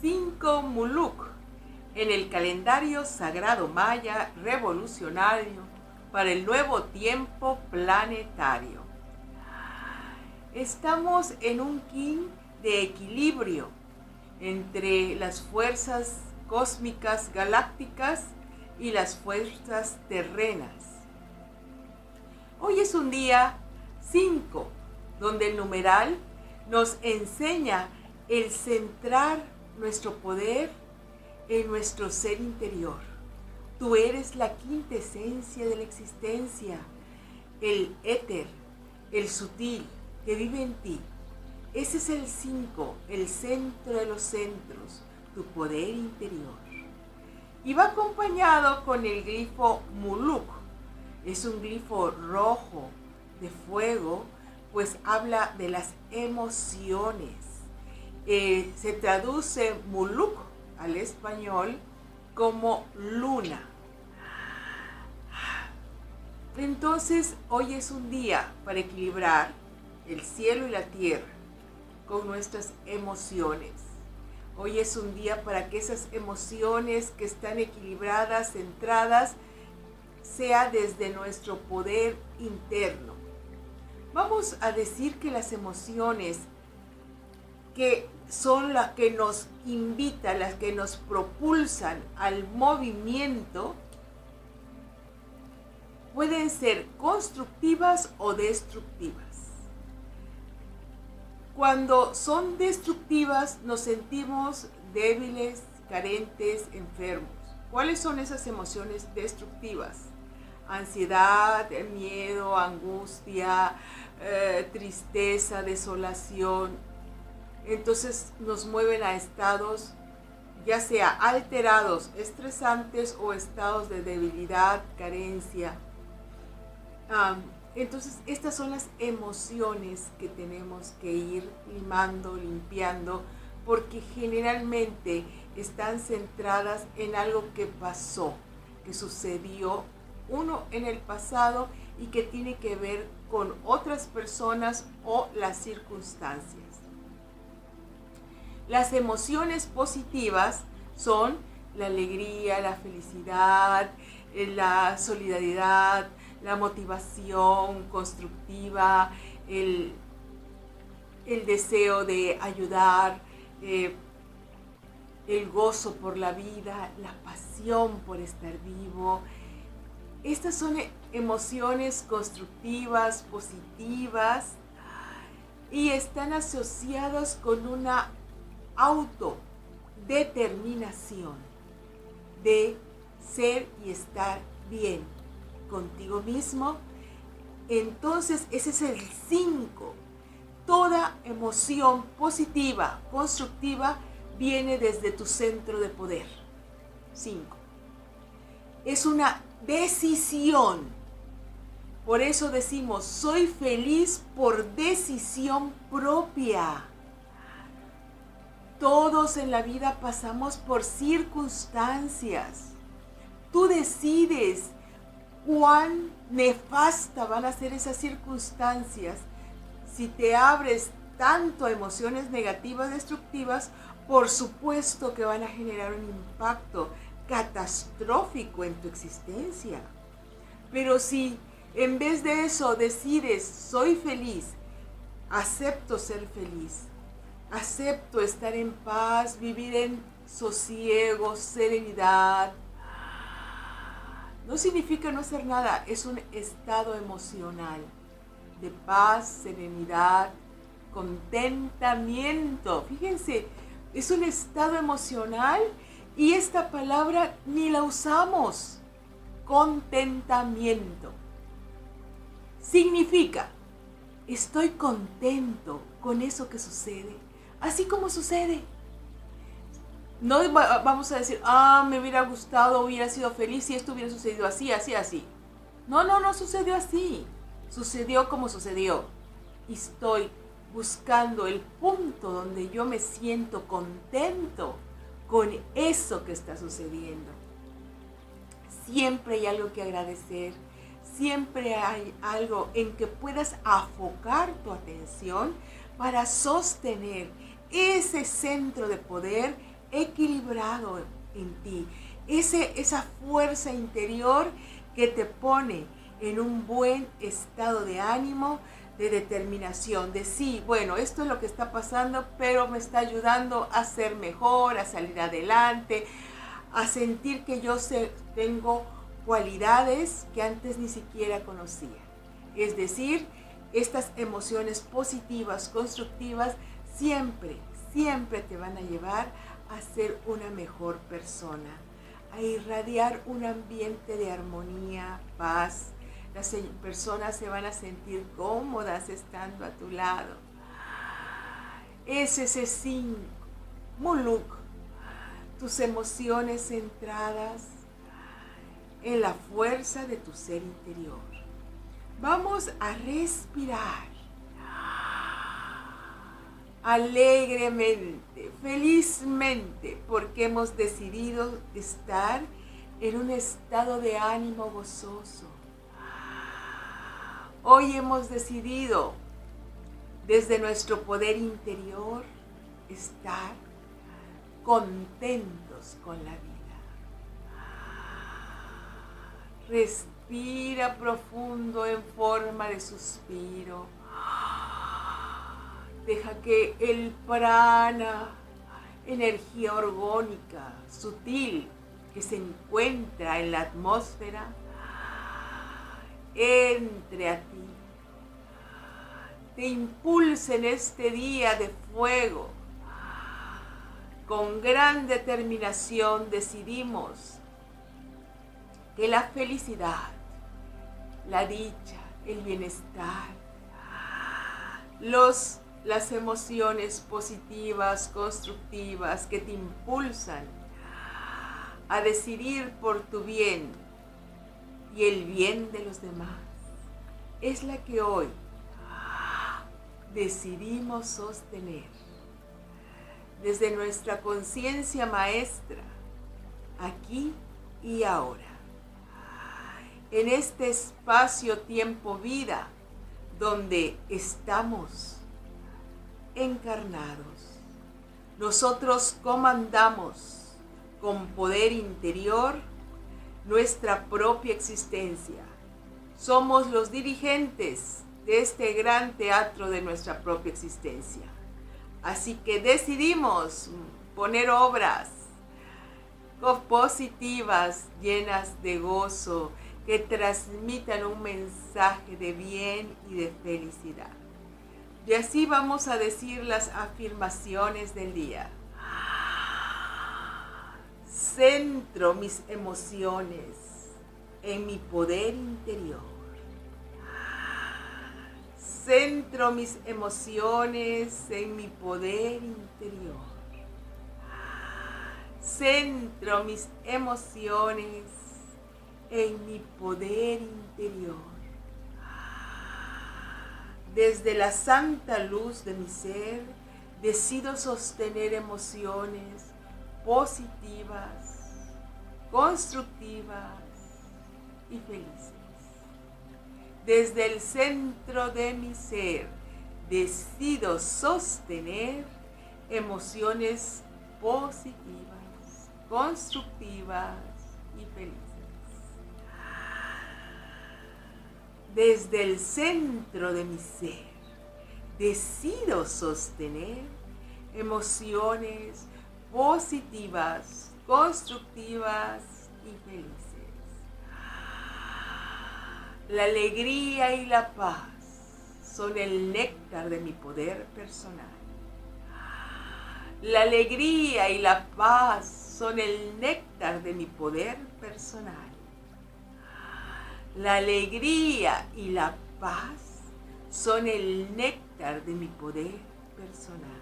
5 Muluk en el calendario sagrado maya revolucionario para el nuevo tiempo planetario. Estamos en un kin de equilibrio entre las fuerzas cósmicas galácticas y las fuerzas terrenas. Hoy es un día 5, donde el numeral nos enseña el centrar nuestro poder en nuestro ser interior. Tú eres la quinta esencia de la existencia, el éter, el sutil que vive en ti. Ese es el 5, el centro de los centros, tu poder interior. Y va acompañado con el glifo Muluk. Es un glifo rojo de fuego, pues habla de las emociones. Eh, se traduce Muluk al español como luna. Entonces, hoy es un día para equilibrar el cielo y la tierra con nuestras emociones. Hoy es un día para que esas emociones que están equilibradas, centradas, sea desde nuestro poder interno. Vamos a decir que las emociones que son las que nos invitan, las que nos propulsan al movimiento, pueden ser constructivas o destructivas. Cuando son destructivas nos sentimos débiles, carentes, enfermos. ¿Cuáles son esas emociones destructivas? Ansiedad, miedo, angustia, eh, tristeza, desolación, entonces nos mueven a estados ya sea alterados, estresantes o estados de debilidad, carencia. entonces estas son las emociones que tenemos que ir limando, limpiando, porque generalmente están centradas en algo que pasó, que sucedió, uno en el pasado y que tiene que ver con otras personas o las circunstancias. Las emociones positivas son la alegría, la felicidad, eh, la solidaridad, la motivación constructiva, el, deseo de ayudar, eh, el gozo por la vida, la pasión por estar vivo. Estas son emociones constructivas, positivas y están asociadas con una autodeterminación de ser y estar bien contigo mismo, entonces ese es el 5. Toda emoción positiva, constructiva, viene desde tu centro de poder. 5. Es una decisión. Por eso decimos, soy feliz por decisión propia. Todos en la vida pasamos por circunstancias. Tú decides cuán nefasta van a ser esas circunstancias si te abres tanto a emociones negativas, destructivas, por supuesto que van a generar un impacto catastrófico en tu existencia. Pero si en vez de eso decides, soy feliz, acepto ser feliz, Acepto estar en paz, vivir en sosiego, serenidad. No significa no hacer nada, es un estado emocional de paz, serenidad, contentamiento. Fíjense, es un estado emocional y esta palabra ni la usamos. Contentamiento. Significa, estoy contento con eso que sucede así como sucede. No vamos a decir, ah, me hubiera gustado, hubiera sido feliz si esto hubiera sucedido así, así, así. No, no, no sucedió así. Sucedió como sucedió. Y estoy buscando el punto donde yo me siento contento con eso que está sucediendo. Siempre hay algo que agradecer, siempre hay algo en que puedas afocar tu atención para sostener ese centro de poder equilibrado en ti. Ese, esa fuerza interior que te pone en un buen estado de ánimo, de determinación, de sí, bueno, esto es lo que está pasando, pero me está ayudando a ser mejor, a salir adelante, a sentir que yo tengo cualidades que antes ni siquiera conocía. Es decir, estas emociones positivas, constructivas, siempre, siempre te van a llevar a ser una mejor persona, a irradiar un ambiente de armonía, paz, las personas se van a sentir cómodas estando a tu lado. Es ese cinco, muluk, tus emociones centradas en la fuerza de tu ser interior. Vamos a respirar alegremente, felizmente, porque hemos decidido estar en un estado de ánimo gozoso Hoy hemos decidido desde nuestro poder interior estar contentos con la vida. Respira profundo en forma de suspiro. Deja que el prana, energía orgónica, sutil, que se encuentra en la atmósfera, entre a ti. Te impulse en este día de fuego. Con gran determinación decidimos que la felicidad, la dicha, el bienestar, los, las emociones positivas, constructivas que te impulsan a decidir por tu bien, y el bien de los demás. Es la que hoy decidimos sostener. Desde nuestra conciencia maestra, aquí y ahora, en este espacio tiempo-vida donde estamos encarnados. Nosotros comandamos con poder interior nuestra propia existencia. Somos los dirigentes de este gran teatro de nuestra propia existencia. Así que decidimos poner obras positivas, llenas de gozo, que transmitan un mensaje de bien y de felicidad. Y así vamos a decir las afirmaciones del día centro mis emociones en mi poder interior. Centro mis emociones en mi poder interior. Centro mis emociones en mi poder interior. Desde la santa luz de mi ser, decido sostener emociones positivas, constructivas y felices. Desde el centro de mi ser decido sostener emociones positivas, constructivas y felices. Desde el centro de mi ser decido sostener emociones positivas, constructivas y felices. La alegría y la paz son el néctar de mi poder personal. La alegría y la paz son el néctar de mi poder personal. La alegría y la paz son el néctar de mi poder personal.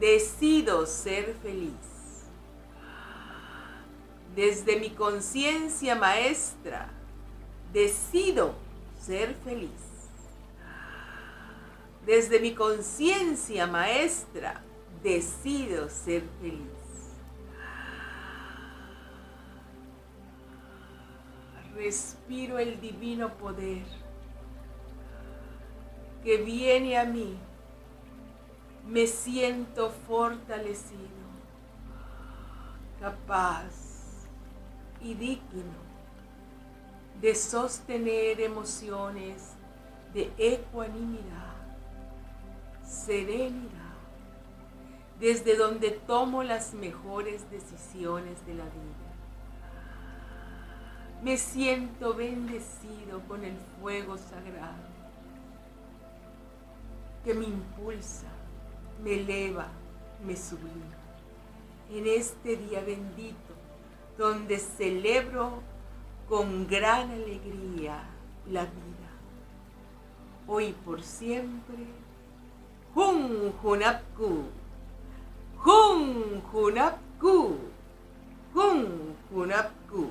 Decido ser feliz. Desde mi conciencia maestra, decido ser feliz. Desde mi conciencia maestra, decido ser feliz. Respiro el divino poder que viene a mí Me siento fortalecido, capaz y digno de sostener emociones de ecuanimidad, serenidad, desde donde tomo las mejores decisiones de la vida. Me siento bendecido con el fuego sagrado que me impulsa, me eleva, me sublima. En este día bendito, donde celebro con gran alegría la vida. Hoy por siempre, Jun Junapku, Jun Junapku, Jun Junapku.